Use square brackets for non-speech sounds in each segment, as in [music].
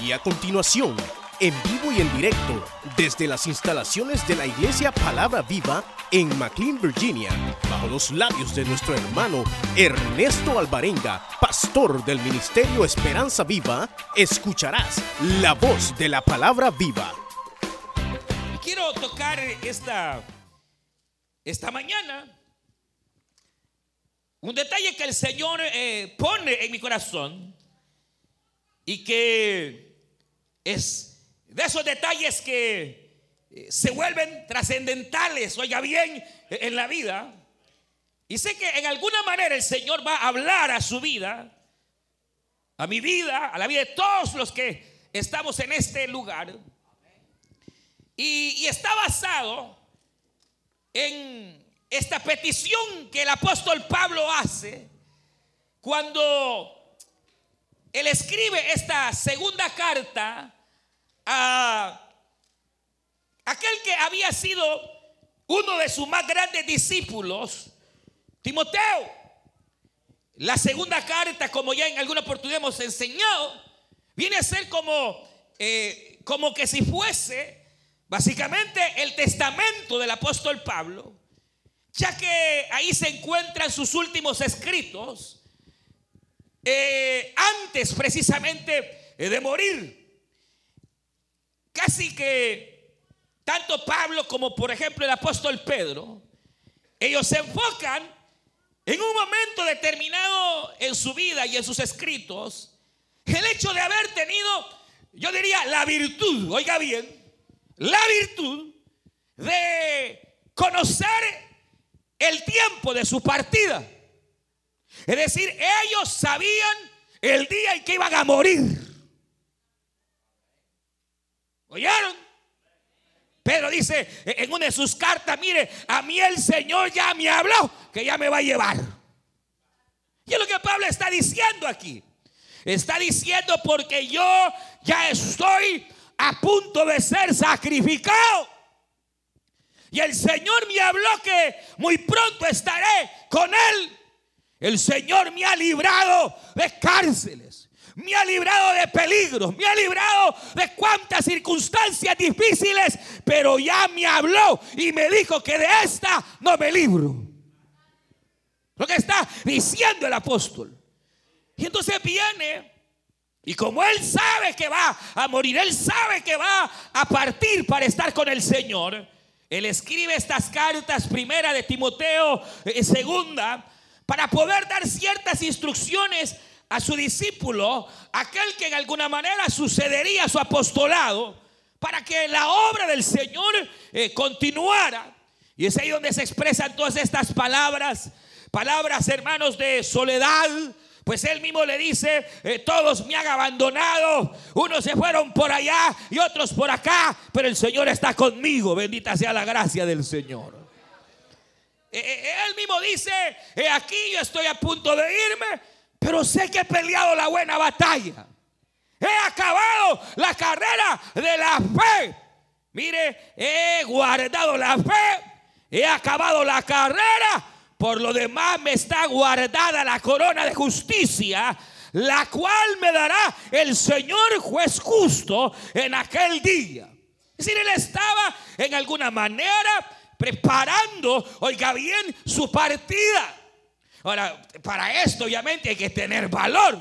Y a continuación, en vivo y en directo, desde las instalaciones de la Iglesia Palabra Viva en McLean, Virginia, bajo los labios de nuestro hermano Ernesto Alvarenga, pastor del Ministerio Esperanza Viva, escucharás la voz de la Palabra Viva. Quiero tocar esta, esta mañana un detalle que el Señor eh, pone en mi corazón y que es de esos detalles que eh, se vuelven trascendentales, oiga bien, en la vida. Y sé que en alguna manera el Señor va a hablar a su vida, a mi vida, a la vida de todos los que estamos en este lugar. Y, y está basado en esta petición que el apóstol Pablo hace cuando él escribe esta segunda carta a aquel que había sido uno de sus más grandes discípulos, Timoteo. La segunda carta, como ya en alguna oportunidad hemos enseñado, viene a ser como, eh, como que si fuese básicamente el testamento del apóstol Pablo ya que ahí se encuentran sus últimos escritos, eh, antes precisamente de morir. Casi que tanto Pablo como por ejemplo el apóstol Pedro, ellos se enfocan en un momento determinado en su vida y en sus escritos, el hecho de haber tenido, yo diría, la virtud, oiga bien, la virtud de conocer el tiempo de su partida. Es decir, ellos sabían el día en que iban a morir. ¿Oyeron? Pedro dice en una de sus cartas, mire, a mí el Señor ya me habló que ya me va a llevar. Y es lo que Pablo está diciendo aquí. Está diciendo porque yo ya estoy a punto de ser sacrificado. Y el Señor me habló que muy pronto estaré con Él. El Señor me ha librado de cárceles, me ha librado de peligros, me ha librado de cuantas circunstancias difíciles, pero ya me habló y me dijo que de esta no me libro. Lo que está diciendo el apóstol. Y entonces viene y como él sabe que va a morir, él sabe que va a partir para estar con el Señor. Él escribe estas cartas, primera de Timoteo, eh, segunda, para poder dar ciertas instrucciones a su discípulo, aquel que en alguna manera sucedería su apostolado, para que la obra del Señor eh, continuara. Y es ahí donde se expresan todas estas palabras, palabras hermanos de soledad, pues él mismo le dice, eh, todos me han abandonado, unos se fueron por allá y otros por acá, pero el Señor está conmigo, bendita sea la gracia del Señor. Eh, él mismo dice, aquí yo estoy a punto de irme, pero sé que he peleado la buena batalla. He acabado la carrera de la fe. Mire, he guardado la fe, he acabado la carrera por lo demás me está guardada la corona de justicia, la cual me dará el Señor juez justo en aquel día. Es decir, él estaba en alguna manera preparando, oiga bien, su partida. Ahora, para esto obviamente hay que tener valor.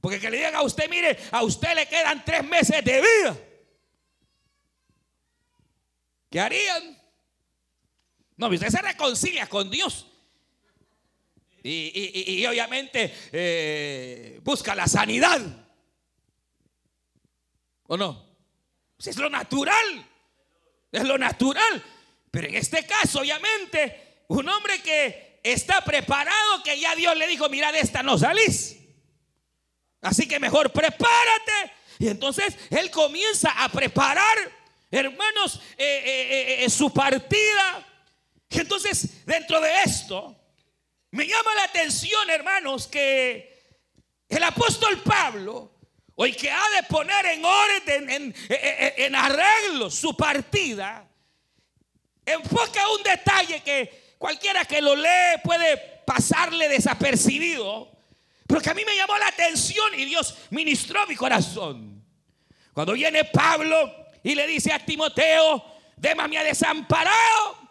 Porque que le digan a usted, mire, a usted le quedan tres meses de vida. ¿Qué harían? No, usted se reconcilia con Dios. Y, obviamente eh, busca la sanidad. ¿O no? Pues es lo natural. Es lo natural. Pero en este caso, obviamente, un hombre que está preparado, que ya Dios le dijo, mira, de esta no salís. Así que mejor prepárate. Y entonces él comienza a preparar, hermanos, eh, eh, su partida entonces, dentro de esto, me llama la atención, hermanos, que el apóstol Pablo, hoy que ha de poner en orden, en, en, arreglo su partida, enfoca un detalle que cualquiera que lo lee puede pasarle desapercibido, pero que a mí me llamó la atención y Dios ministró mi corazón. Cuando viene Pablo y le dice a Timoteo, démame a desamparado,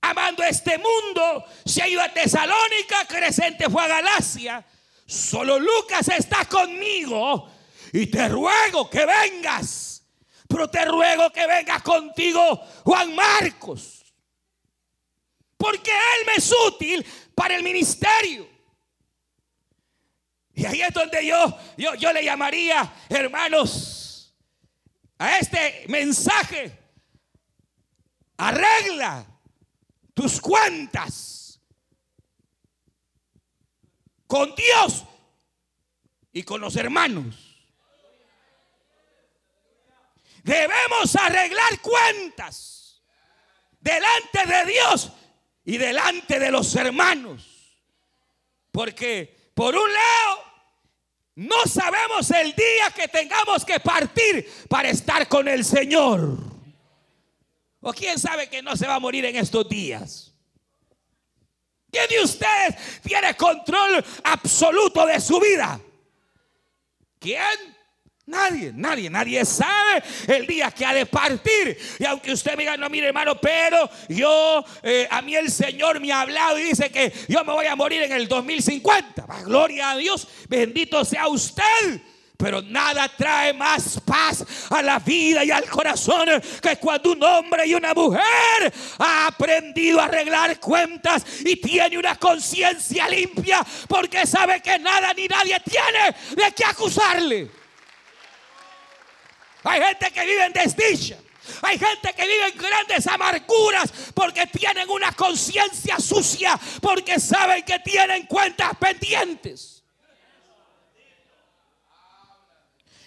amando este mundo, se ha ido a Tesalónica, Crescente fue a Galacia, solo Lucas está conmigo y te ruego que vengas, pero te ruego que vengas contigo Juan Marcos, porque él me es útil para el ministerio. Y ahí es donde yo, yo, yo le llamaría, hermanos, a este mensaje, arregla tus cuentas con Dios y con los hermanos. Debemos arreglar cuentas delante de Dios y delante de los hermanos. Porque por un lado, no sabemos el día que tengamos que partir para estar con el Señor. O quién sabe que no se va a morir en estos días. ¿Quién de ustedes tiene control absoluto de su vida? ¿Quién? Nadie, nadie, nadie sabe el día que ha de partir. Y aunque usted me diga, no, mire hermano, pero yo, eh, a mí el Señor me ha hablado y dice que yo me voy a morir en el 2050. gloria a Dios, bendito sea usted. Pero nada trae más paz a la vida y al corazón que cuando un hombre y una mujer ha aprendido a arreglar cuentas y tiene una conciencia limpia porque sabe que nada ni nadie tiene de qué acusarle. Hay gente que vive en desdicha. Hay gente que vive en grandes amarguras porque tienen una conciencia sucia, porque saben que tienen cuentas pendientes.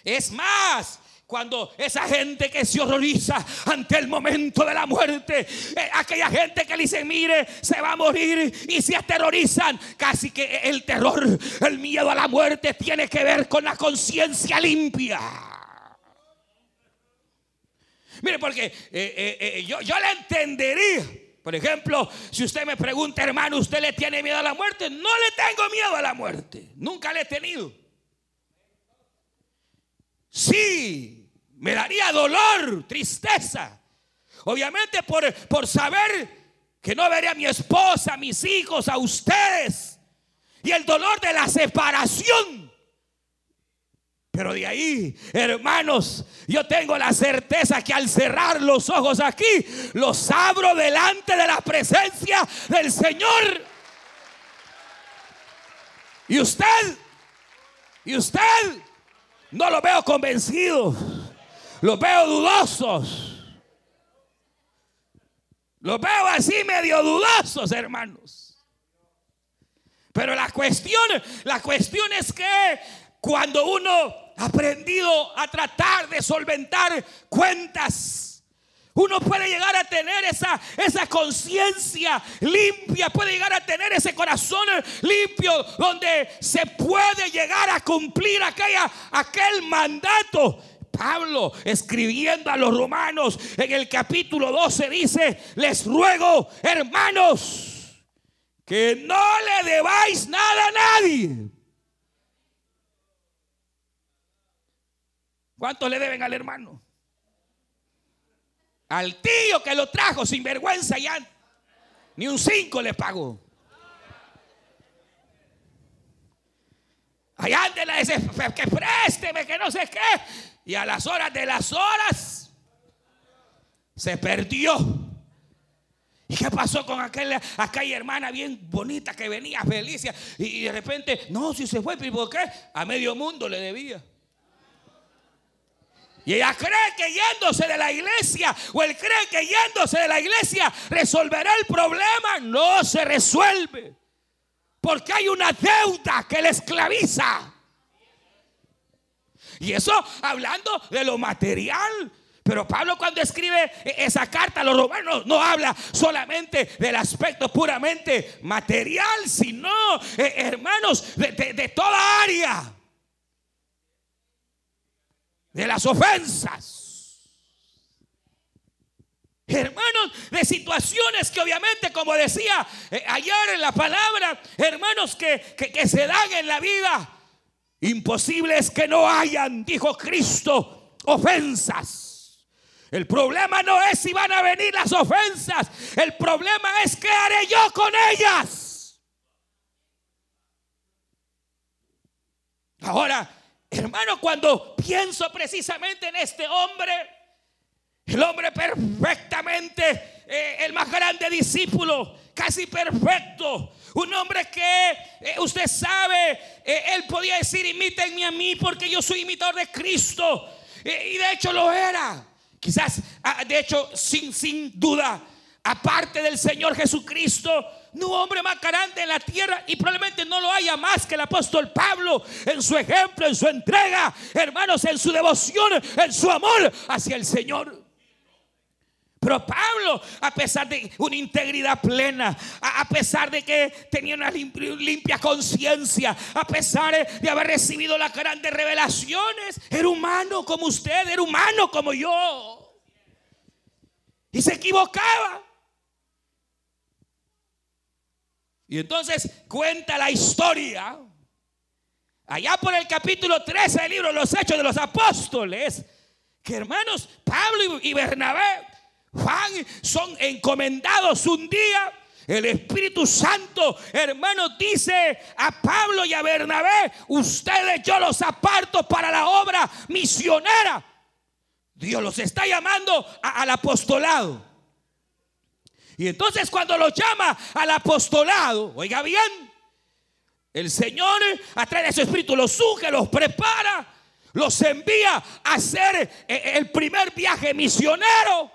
Es más, cuando esa gente que se horroriza ante el momento de la muerte, eh, aquella gente que le dice, mire, se va a morir y se aterrorizan, casi que el terror, el miedo a la muerte tiene que ver con la conciencia limpia. Mire, porque eh, eh, eh, yo, yo le entendería. Por ejemplo, si usted me pregunta, hermano, ¿usted le tiene miedo a la muerte? No le tengo miedo a la muerte. Nunca le he tenido. Sí, me daría dolor, tristeza. Obviamente por, por saber que no veré a mi esposa, a mis hijos, a ustedes. Y el dolor de la separación. Pero de ahí, hermanos, yo tengo la certeza que al cerrar los ojos aquí, los abro delante de la presencia del Señor. Y usted, y usted, no lo veo convencido, los veo dudosos. Los veo así medio dudosos, hermanos. Pero la cuestión, la cuestión es que cuando uno ha aprendido a tratar de solventar cuentas, uno puede llegar a tener esa, esa conciencia limpia, puede llegar a tener ese corazón limpio donde se puede llegar a cumplir aquella, aquel mandato. Pablo escribiendo a los romanos en el capítulo 12 dice, les ruego hermanos que no le debáis nada a nadie ¿Cuánto le deben al hermano? Al tío que lo trajo sin vergüenza ya. Ni un cinco le pagó. Allá ande la que présteme, que no sé qué. Y a las horas de las horas se perdió. ¿Y qué pasó con aquella, aquella hermana bien bonita que venía feliz? Y de repente, no, si se fue, ¿por qué? A medio mundo le debía. Y ella cree que yéndose de la iglesia, o él cree que yéndose de la iglesia resolverá el problema. No se resuelve. Porque hay una deuda que le esclaviza. Y eso hablando de lo material. Pero Pablo cuando escribe esa carta a los romanos no habla solamente del aspecto puramente material, sino, eh, hermanos, de, de toda área de las ofensas. Hermanos, de situaciones que obviamente, como decía eh, ayer en la palabra, hermanos que, que, se dan en la vida, imposibles que no hayan, dijo Cristo. ofensas. El problema no es si van a venir las ofensas. El problema es qué haré yo con ellas. Ahora, hermano, cuando pienso precisamente en este hombre, el hombre perfectamente, eh, el más grande discípulo, casi perfecto. Un hombre que eh, usted sabe, eh, él podía decir, imítenme a mí porque yo soy imitador de Cristo. y de hecho lo era. Quizás, ah, de hecho, sin, sin duda, aparte del Señor Jesucristo, no hombre más grande en la tierra y probablemente no lo haya más que el apóstol Pablo en su ejemplo, en su entrega, hermanos, en su devoción, en su amor hacia el Señor. Pero Pablo, a pesar de una integridad plena, a pesar de que tenía una limpia conciencia, a pesar de haber recibido las grandes revelaciones, era humano como usted, era humano como yo. Y se equivocaba. Y entonces cuenta la historia, allá por el capítulo 13 del libro Los Hechos de los Apóstoles, que hermanos Pablo y Bernabé Juan son encomendados un día. El Espíritu Santo, hermano, dice a Pablo y a Bernabé, ustedes yo los aparto para la obra misionera. Dios los está llamando al apostolado. Y entonces cuando los llama al apostolado, oiga bien, el Señor a través de su Espíritu los suge, los prepara, los envía a hacer eh, el primer viaje misionero.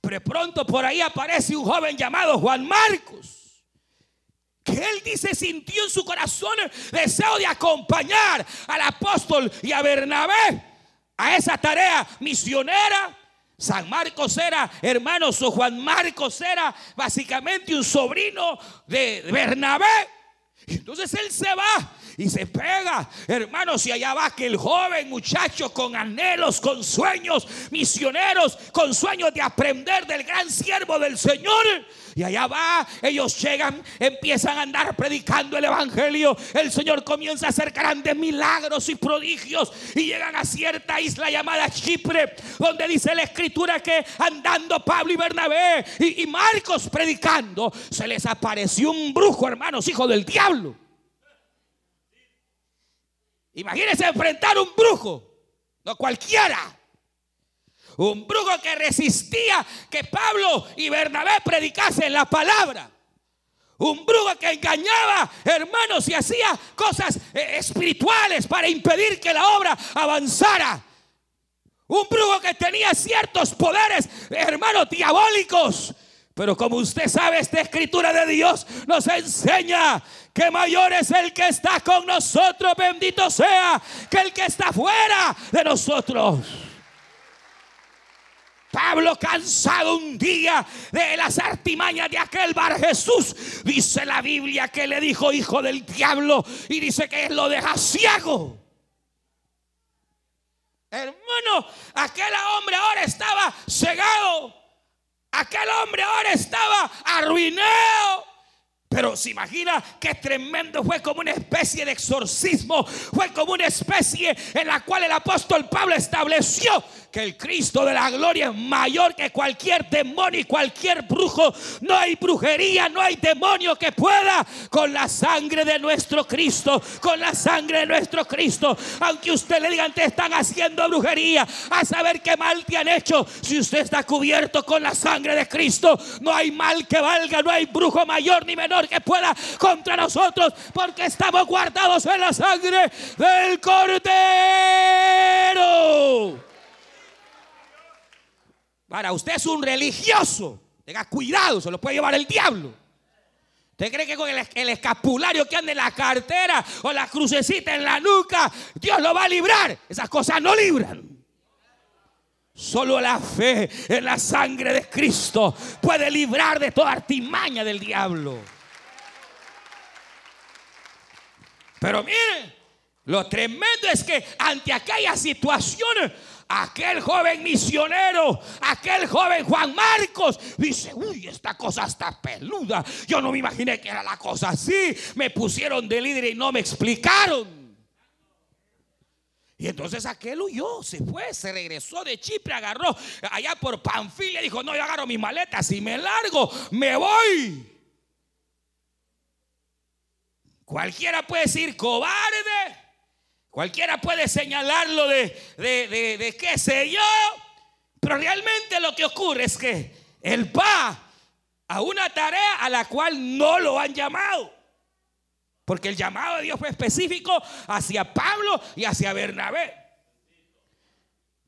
Pero pronto por ahí aparece un joven llamado Juan Marcos. Que él dice sintió en su corazón el deseo de acompañar al apóstol y a Bernabé a esa tarea misionera. San Marcos era, hermanos, o Juan Marcos era básicamente un sobrino de Bernabé. Entonces él se va y se pega. Hermanos, y allá va aquel joven muchacho con anhelos, con sueños misioneros, con sueños de aprender del gran siervo del Señor. Y allá va, ellos llegan, empiezan a andar predicando el Evangelio. El Señor comienza a hacer grandes milagros y prodigios. Y llegan a cierta isla llamada Chipre, donde dice la escritura que andando Pablo y Bernabé y, y Marcos predicando, se les apareció un brujo, hermanos, hijo del diablo. Imagínense enfrentar un brujo, no cualquiera. Un brujo que resistía que Pablo y Bernabé predicasen la palabra. Un brujo que engañaba hermanos y hacía cosas eh, espirituales para impedir que la obra avanzara. Un brujo que tenía ciertos poderes, hermanos, diabólicos. Pero como usted sabe, esta escritura de Dios nos enseña que mayor es el que está con nosotros, bendito sea, que el que está fuera de nosotros. Pablo cansado un día de las artimañas de aquel bar Jesús, dice la Biblia que le dijo hijo del diablo y dice que él lo deja ciego. Hermano, aquel hombre ahora estaba cegado. Aquel hombre ahora estaba arruinado. Pero se imagina qué tremendo fue como una especie de exorcismo, fue como una especie en la cual el apóstol Pablo estableció que el Cristo de la gloria es mayor que cualquier demonio y cualquier brujo. No hay brujería, no hay demonio que pueda con la sangre de nuestro Cristo, con la sangre de nuestro Cristo. Aunque usted le diga te están haciendo brujería, a saber qué mal te han hecho. Si usted está cubierto con la sangre de Cristo, no hay mal que valga, no hay brujo mayor ni menor que pueda contra nosotros, porque estamos guardados en la sangre del Cordero. Para usted es un religioso. Tenga cuidado, se lo puede llevar el diablo. ¿Usted cree que con el, escapulario que anda en la cartera o la crucecita en la nuca, Dios lo va a librar? Esas cosas no libran. Solo la fe en la sangre de Cristo puede librar de toda artimaña del diablo. Pero miren, lo tremendo es que ante aquella situación aquel joven misionero, aquel joven Juan Marcos, dice, uy, esta cosa está peluda. Yo no me imaginé que era la cosa así. Me pusieron de líder y no me explicaron. Y entonces aquel huyó, se fue, se regresó de Chipre, agarró allá por Panfilia, dijo, no, yo agarro mis maletas y me largo, me voy. Cualquiera puede decir cobarde, cualquiera puede señalarlo de, de, de, qué sé yo, pero realmente lo que ocurre es que él va a una tarea a la cual no lo han llamado. Porque el llamado de Dios fue específico hacia Pablo y hacia Bernabé.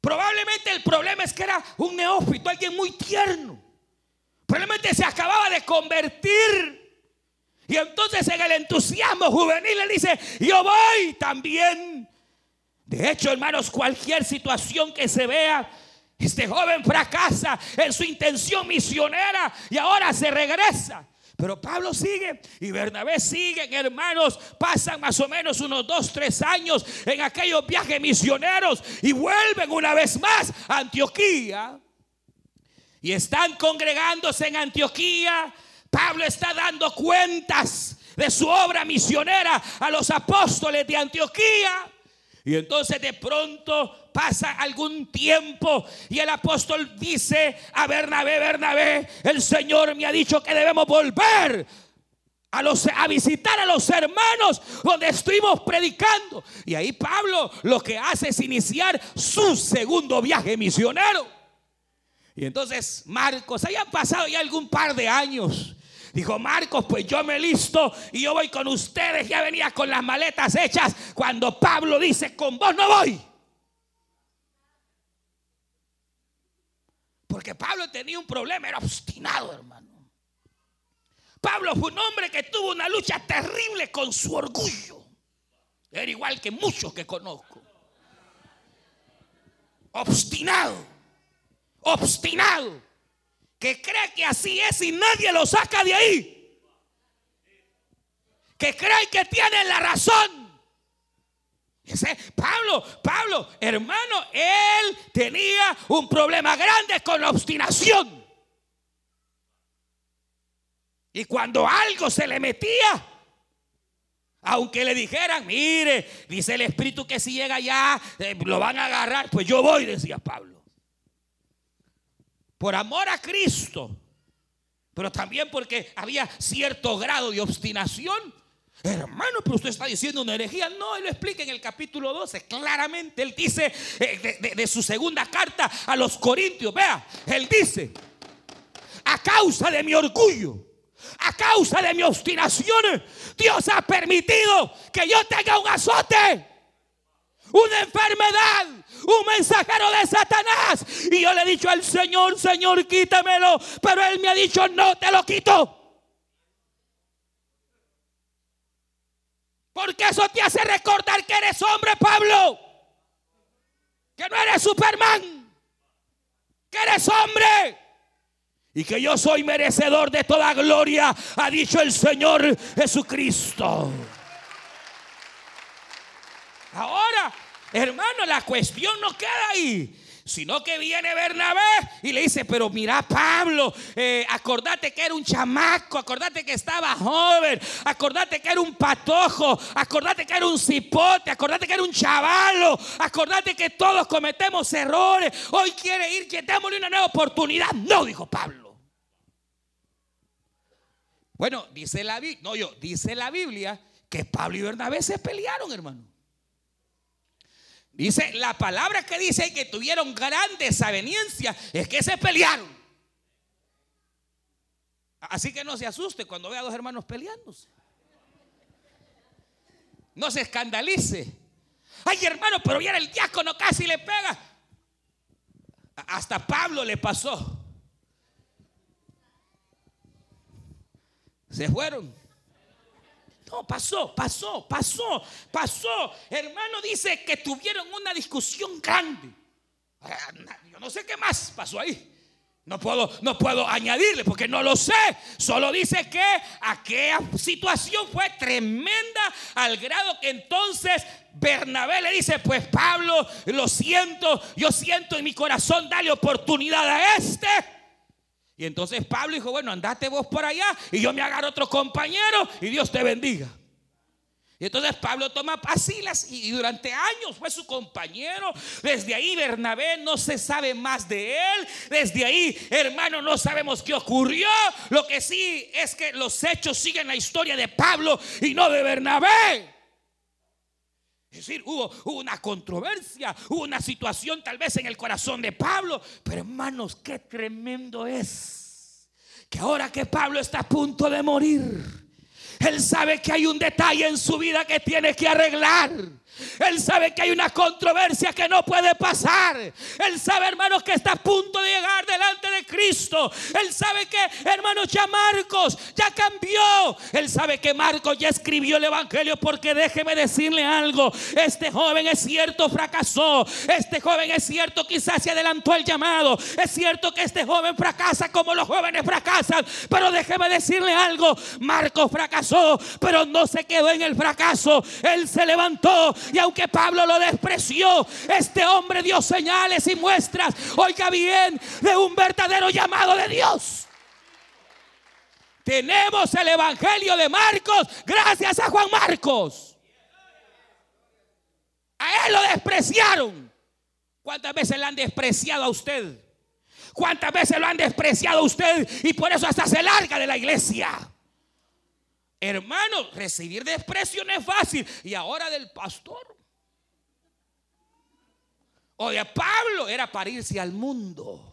Probablemente el problema es que era un neófito, alguien muy tierno. Probablemente se acababa de convertir. Y entonces en el entusiasmo juvenil le dice, yo voy también. De hecho, hermanos, cualquier situación que se vea, este joven fracasa en su intención misionera y ahora se regresa. Pero Pablo sigue y Bernabé sigue, hermanos. Pasan más o menos unos dos, tres años en aquellos viajes misioneros y vuelven una vez más a Antioquía. Y están congregándose en Antioquía Pablo está dando cuentas de su obra misionera a los apóstoles de Antioquía. Y entonces de pronto pasa algún tiempo y el apóstol dice a Bernabé, Bernabé, el Señor me ha dicho que debemos volver a, los, a visitar a los hermanos donde estuvimos predicando. Y ahí Pablo lo que hace es iniciar su segundo viaje misionero. Y entonces Marcos, hayan pasado ya algún par de años. Dijo Marcos, pues yo me listo y yo voy con ustedes. Ya venía con las maletas hechas cuando Pablo dice, con vos no voy. Porque Pablo tenía un problema, era obstinado, hermano. Pablo fue un hombre que tuvo una lucha terrible con su orgullo. Era igual que muchos que conozco. Obstinado. Obstinado que cree que así es y nadie lo saca de ahí. Que cree que tiene la razón. Ese, Pablo, Pablo, hermano, él tenía un problema grande con la obstinación. Y cuando algo se le metía, aunque le dijeran, mire, dice el Espíritu que si llega allá, eh, lo van a agarrar, pues yo voy, decía Pablo por amor a Cristo, pero también porque había cierto grado de obstinación. Hermano, pero usted está diciendo una herejía. No, él lo explica en el capítulo 12. Claramente, él dice eh, de, su segunda carta a los Corintios. Vea, él dice, a causa de mi orgullo, a causa de mi obstinación, Dios ha permitido que yo tenga un azote, una enfermedad, un mensajero de Satanás. Y yo le he dicho al Señor, Señor, quítamelo. Pero Él me ha dicho, no te lo quito. Porque eso te hace recordar que eres hombre, Pablo. Que no eres Superman. Que eres hombre. Y que yo soy merecedor de toda gloria, ha dicho el Señor Jesucristo. Ahora, Hermano, la cuestión no queda ahí. Sino que viene Bernabé y le dice, pero mira Pablo, eh, acordate que era un chamaco, acordate que estaba joven, acordate que era un patojo, acordate que era un cipote, acordate que era un chavalo, acordate que todos cometemos errores, hoy quiere ir, que démosle una nueva oportunidad. No, dijo Pablo. Bueno, dice la no yo, dice la Biblia que Pablo y Bernabé se pelearon, hermano. Dice, la palabra que dice que tuvieron grandes aveniencias es que se pelearon. Así que no se asuste cuando vea a dos hermanos peleándose. No se escandalice. Ay, hermano, pero ya el diácono casi le pega. Hasta Pablo le pasó. Se fueron. No, pasó, pasó, pasó, pasó. Hermano dice que tuvieron una discusión grande. Yo no sé qué más pasó ahí. No puedo, no puedo añadirle porque no lo sé. Solo dice que aquella situación fue tremenda al grado que entonces Bernabé le dice, pues Pablo, lo siento, yo siento en mi corazón, dale oportunidad a este. Y entonces Pablo dijo, bueno, andate vos por allá y yo me agarro otro compañero y Dios te bendiga. Y entonces Pablo toma a Silas y durante años fue su compañero. Desde ahí Bernabé no se sabe más de él. Desde ahí, hermano, no sabemos qué ocurrió. Lo que sí es que los hechos siguen la historia de Pablo y no de Bernabé. Es decir, hubo, una controversia, hubo una situación tal vez en el corazón de Pablo. Pero hermanos, qué tremendo es que ahora que Pablo está a punto de morir él sabe que hay un detalle en su vida que tiene que arreglar. Él sabe que hay una controversia que no puede pasar. Él sabe, hermanos, que está a punto de llegar delante de Cristo. Él sabe que, hermanos, ya Marcos ya cambió. Él sabe que Marcos ya escribió el Evangelio porque déjeme decirle algo. Este joven es cierto, fracasó. Este joven es cierto, quizás se adelantó el llamado. Es cierto que este joven fracasa como los jóvenes fracasan. Pero déjeme decirle algo. Marcos fracasó, pero no se quedó en el fracaso. Él se levantó y aunque Pablo lo despreció, este hombre dio señales y muestras, oiga bien, de un verdadero llamado de Dios. Tenemos el Evangelio de Marcos gracias a Juan Marcos. A él lo despreciaron. ¿Cuántas veces le han despreciado a usted? ¿Cuántas veces lo han despreciado a usted? Y por eso hasta se larga de la iglesia. Hermano, recibir desprecio no es fácil. Y ahora del pastor. O de Pablo era para irse al mundo.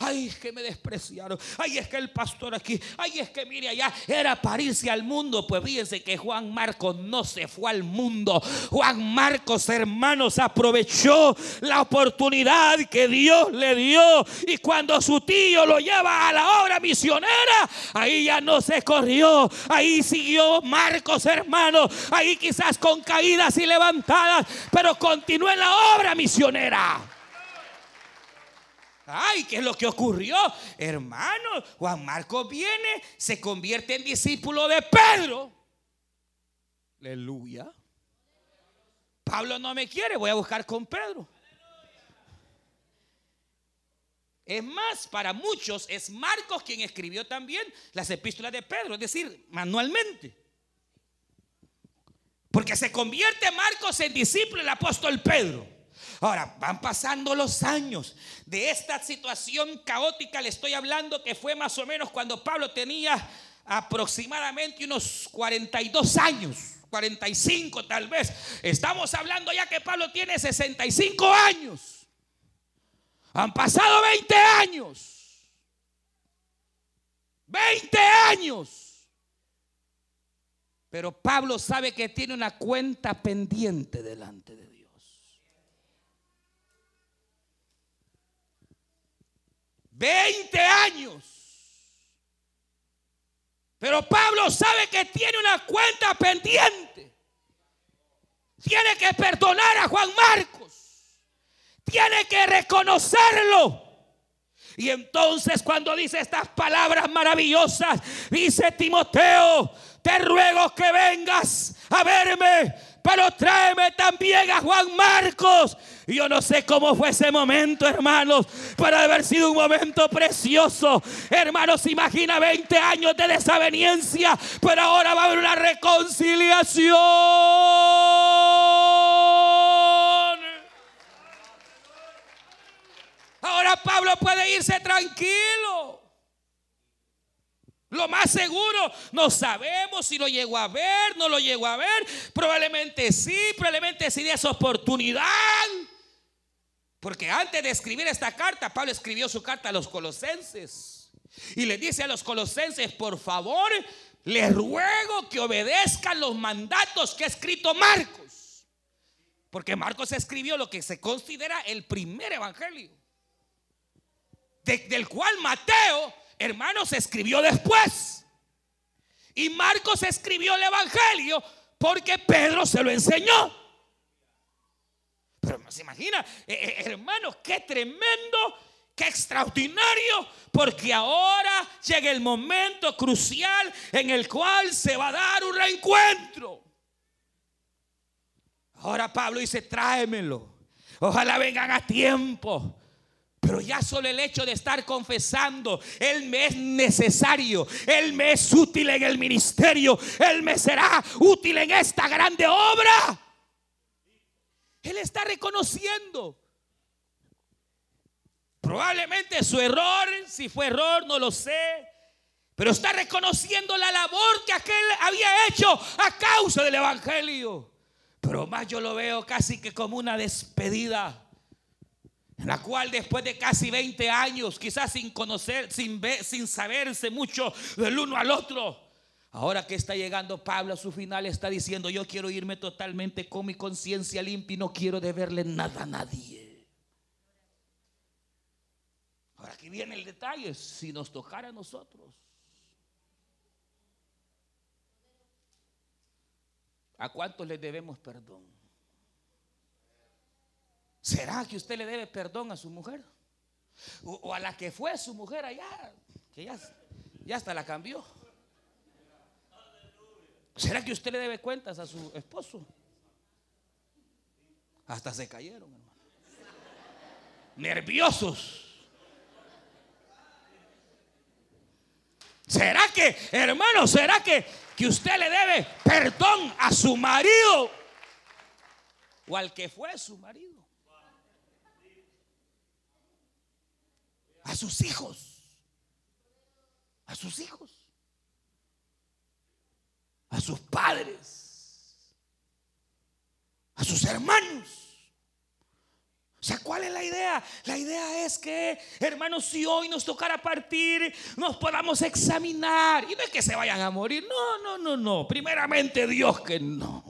Ay, es que me despreciaron. Ay, es que el pastor aquí. Ay, es que mire allá. Era para irse al mundo. Pues fíjense que Juan Marcos no se fue al mundo. Juan Marcos, hermanos, aprovechó la oportunidad que Dios le dio. Y cuando su tío lo lleva a la obra misionera, ahí ya no se corrió. Ahí siguió Marcos, hermanos. Ahí quizás con caídas y levantadas. Pero continuó en la obra misionera. Ay, ¿qué es lo que ocurrió? Hermano, Juan Marcos viene, se convierte en discípulo de Pedro. Aleluya. Pablo no me quiere, voy a buscar con Pedro. Es más, para muchos es Marcos quien escribió también las epístolas de Pedro, es decir, manualmente. Porque se convierte Marcos en discípulo del apóstol Pedro. Ahora, van pasando los años de esta situación caótica, le estoy hablando que fue más o menos cuando Pablo tenía aproximadamente unos 42 años. 45 tal vez. Estamos hablando ya que Pablo tiene 65 años. Han pasado 20 años. 20 años. Pero Pablo sabe que tiene una cuenta pendiente delante de Dios. 20 años. Pero Pablo sabe que tiene una cuenta pendiente. Tiene que perdonar a Juan Marcos. Tiene que reconocerlo. Y entonces cuando dice estas palabras maravillosas, dice Timoteo, te ruego que vengas a verme pero tráeme también a Juan Marcos. Yo no sé cómo fue ese momento, hermanos, pero haber sido un momento precioso. Hermanos, imagina 20 años de desaveniencia, pero ahora va a haber una reconciliación. Ahora Pablo puede irse tranquilo. Lo más seguro, no sabemos si lo llegó a ver, no lo llegó a ver. Probablemente sí, probablemente sí de esa oportunidad. Porque antes de escribir esta carta, Pablo escribió su carta a los colosenses. Y le dice a los colosenses, por favor, les ruego que obedezcan los mandatos que ha escrito Marcos. Porque Marcos escribió lo que se considera el primer evangelio. del cual Mateo hermanos, escribió después. Y Marcos escribió el Evangelio porque Pedro se lo enseñó. Pero se imagina, eh, eh, hermanos, qué tremendo, qué extraordinario, porque ahora llega el momento crucial en el cual se va a dar un reencuentro. Ahora Pablo dice, tráemelo. Ojalá vengan a tiempo. Pero ya solo el hecho de estar confesando, Él me es necesario, Él me es útil en el ministerio, Él me será útil en esta grande obra. Él está reconociendo. Probablemente su error, si fue error, no lo sé. Pero está reconociendo la labor que aquel había hecho a causa del Evangelio. Pero más yo lo veo casi que como una despedida en la cual después de casi 20 años, quizás sin conocer, sin, ver, sin saberse mucho del uno al otro, ahora que está llegando Pablo a su final, está diciendo, yo quiero irme totalmente con mi conciencia limpia y no quiero deberle nada a nadie. Ahora aquí viene el detalle, si nos tocara a nosotros. ¿A cuántos le debemos perdón? ¿Será que usted le debe perdón a su mujer? O, a la que fue su mujer allá, que ya, ya hasta la cambió. ¿Será que usted le debe cuentas a su esposo? Hasta se cayeron, hermano. Nerviosos. ¿Será que, hermano, será que, que usted le debe perdón a su marido? O al que fue su marido. A sus hijos. A sus hijos. A sus padres. A sus hermanos. O sea, ¿cuál es la idea? La idea es que, hermanos, si hoy nos tocara partir, nos podamos examinar. Y no es que se vayan a morir. No, no, no, no. Primeramente Dios que no.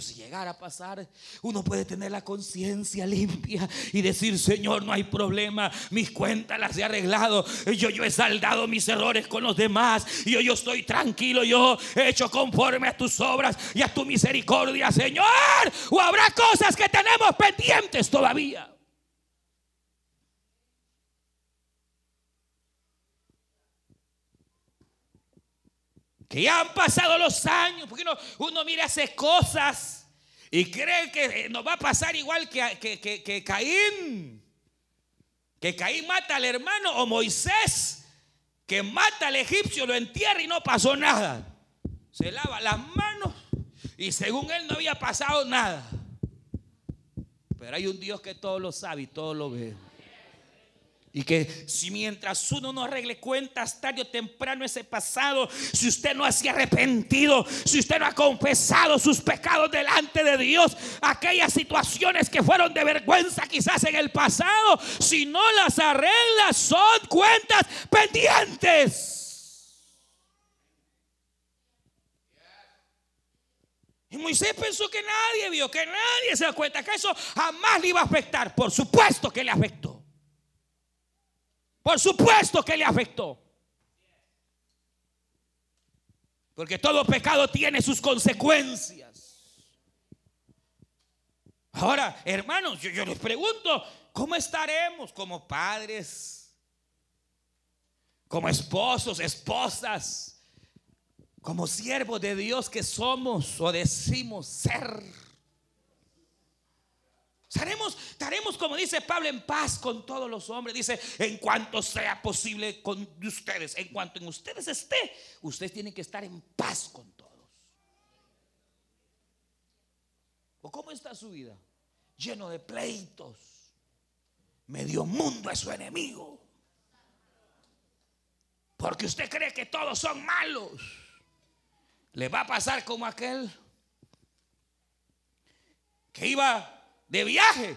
Pero si llegara a pasar, uno puede tener la conciencia limpia y decir, Señor, no hay problema, mis cuentas las he arreglado, yo, yo he saldado mis errores con los demás, yo, yo estoy tranquilo, yo he hecho conforme a tus obras y a tu misericordia, Señor. O habrá cosas que tenemos pendientes todavía. Que ya han pasado los años, porque uno, mira hace cosas y cree que nos va a pasar igual que, que, que, Caín, que Caín mata al hermano o Moisés, que mata al egipcio, lo entierra y no pasó nada. Se lava las manos y según él no había pasado nada. Pero hay un Dios que todo lo sabe y todo lo ve. Y que si mientras uno no arregle cuentas tarde o temprano ese pasado, si usted no se ha arrepentido, si usted no ha confesado sus pecados delante de Dios, aquellas situaciones que fueron de vergüenza quizás en el pasado, si no las arregla son cuentas pendientes. Y Moisés pensó que nadie vio, que nadie se da cuenta, que eso jamás le iba a afectar. Por supuesto que le afectó. Por supuesto que le afectó. Porque todo pecado tiene sus consecuencias. Ahora, hermanos, yo, les pregunto, ¿cómo estaremos como padres, como esposos, esposas, como siervos de Dios que somos o decimos ser? Estaremos, como dice Pablo, en paz con todos los hombres. Dice, en cuanto sea posible con ustedes, en cuanto en ustedes esté, ustedes tienen que estar en paz con todos. ¿O cómo está su vida? Lleno de pleitos. Medio mundo es su enemigo. Porque usted cree que todos son malos. Le va a pasar como aquel que iba de viaje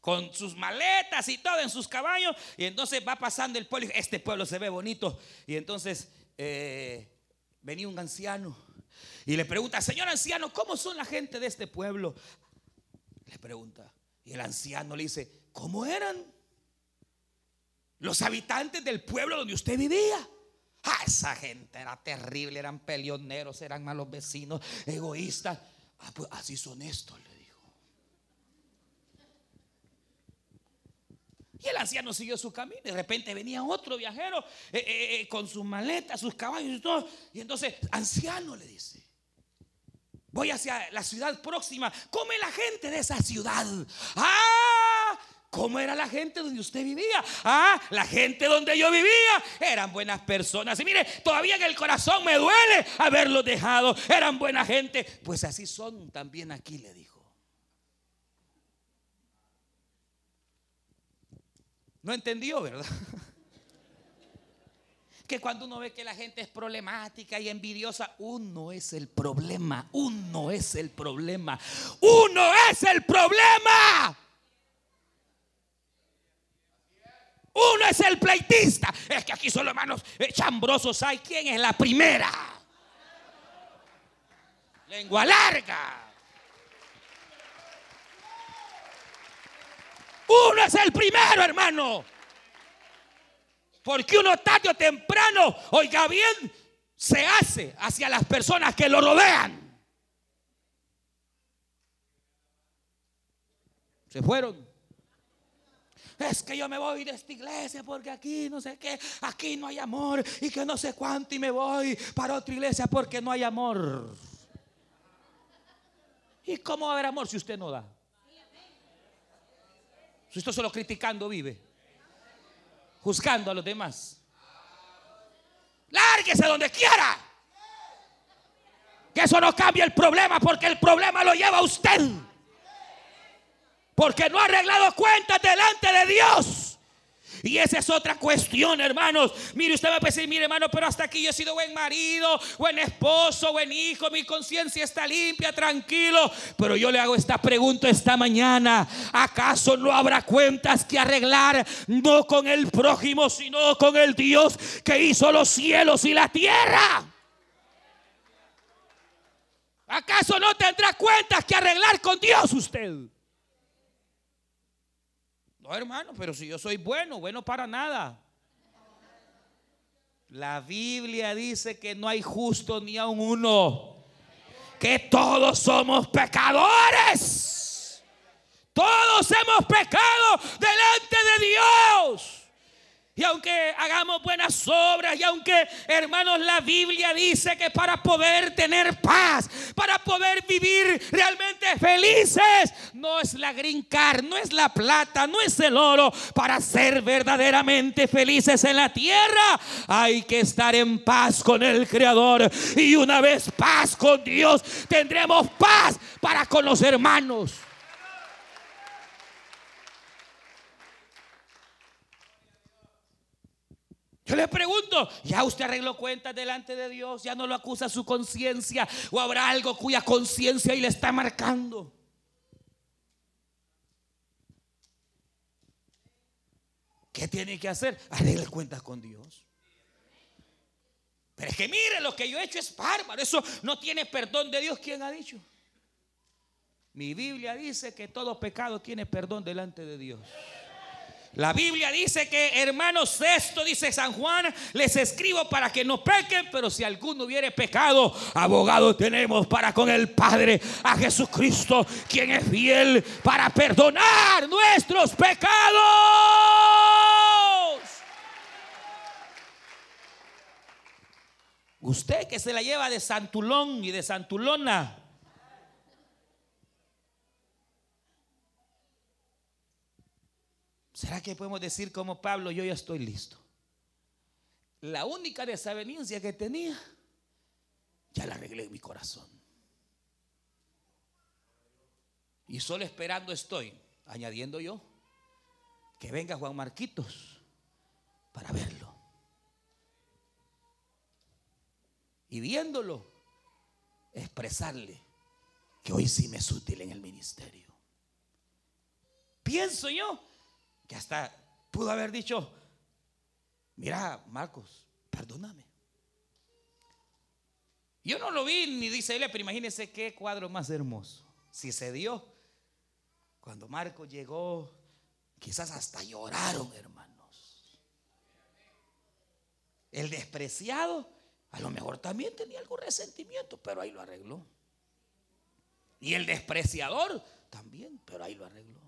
con sus maletas y todo en sus caballos. Y entonces va pasando el pueblo. Este pueblo se ve bonito. Y entonces eh, venía un anciano y le pregunta, señor anciano, ¿cómo son la gente de este pueblo? Le pregunta. Y el anciano le dice, ¿cómo eran los habitantes del pueblo donde usted vivía? Ah, esa gente era terrible, eran peleoneros, eran malos vecinos, egoístas. Ah, pues así son estos. Y el anciano siguió su camino. De repente venía otro viajero eh, eh, eh, con sus maletas, sus caballos y todo. Y entonces, anciano le dice, voy hacia la ciudad próxima. ¿Cómo es la gente de esa ciudad? Ah, ¿Cómo era la gente donde usted vivía? Ah, la gente donde yo vivía eran buenas personas. Y mire, todavía en el corazón me duele haberlos dejado. Eran buena gente. Pues así son también aquí, le dijo. No entendió, ¿verdad? [laughs] que cuando uno ve que la gente es problemática y envidiosa, uno es el problema, uno es el problema, uno es el problema. Uno es el pleitista. Es que aquí solo hermanos chambrosos hay. ¿Quién es la primera? Lengua larga. Uno es el primero, hermano. Porque uno tarde temprano, oiga bien, se hace hacia las personas que lo rodean. Se fueron. Es que yo me voy de esta iglesia porque aquí no sé qué, aquí no hay amor y que no sé cuánto y me voy para otra iglesia porque no hay amor. ¿Y cómo va a haber amor si usted no da? Si usted solo criticando vive, juzgando a los demás. Lárguese donde quiera. Que eso no cambie el problema porque el problema lo lleva usted. Porque no ha arreglado cuentas delante de Dios. Y esa es otra cuestión, hermanos. Mire, usted va a decir, mire, hermano, pero hasta aquí yo he sido buen marido, buen esposo, buen hijo, mi conciencia está limpia, tranquilo. Pero yo le hago esta pregunta esta mañana. ¿Acaso no habrá cuentas que arreglar, no con el prójimo, sino con el Dios que hizo los cielos y la tierra? ¿Acaso no tendrá cuentas que arreglar con Dios usted? No, hermano, pero si yo soy bueno, bueno para nada. La Biblia dice que no hay justo ni a uno. Que todos somos pecadores. Todos hemos pecado delante de Dios. Y aunque hagamos buenas obras, y aunque, hermanos, la Biblia dice que para poder tener paz, para poder vivir realmente felices, no es la green card, no es la plata, no es el oro. Para ser verdaderamente felices en la tierra, hay que estar en paz con el Creador. Y una vez paz con Dios, tendremos paz para con los hermanos. Yo le pregunto, ¿ya usted arregló cuentas delante de Dios? ¿Ya no lo acusa su conciencia? ¿O habrá algo cuya conciencia ahí le está marcando? ¿Qué tiene que hacer? Arregle cuentas con Dios. Pero es que mire, lo que yo he hecho es bárbaro. Eso no tiene perdón de Dios. ¿Quién ha dicho? Mi Biblia dice que todo pecado tiene perdón delante de Dios. La Biblia dice que, hermanos, esto dice San Juan, les escribo para que no pequen, pero si alguno hubiere pecado, abogado tenemos para con el Padre, a Jesucristo, quien es fiel para perdonar nuestros pecados. Usted que se la lleva de Santulón y de Santulona, ¿Será que podemos decir como Pablo, yo ya estoy listo? La única desaveniencia que tenía, ya la arreglé en mi corazón. Y solo esperando estoy, añadiendo yo, que venga Juan Marquitos para verlo. Y viéndolo, expresarle que hoy sí me es útil en el ministerio. Pienso yo que hasta pudo haber dicho, mira, Marcos, perdóname. Yo no lo vi ni dice él, pero imagínense qué cuadro más hermoso. Si se dio, cuando Marcos llegó, quizás hasta lloraron, hermanos. El despreciado, a lo mejor también tenía algún resentimiento, pero ahí lo arregló. Y el despreciador también, pero ahí lo arregló.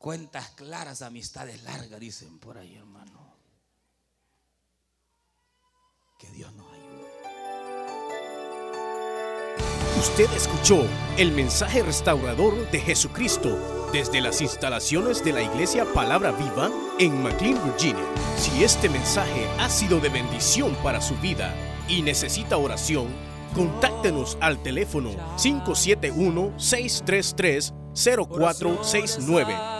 Cuentas claras, amistades largas, dicen por ahí, hermano. Que Dios nos ayude. Usted escuchó el mensaje restaurador de Jesucristo desde las instalaciones de la iglesia Palabra Viva en McLean, Virginia. Si este mensaje ha sido de bendición para su vida y necesita oración, contáctenos al teléfono 571-633-0469.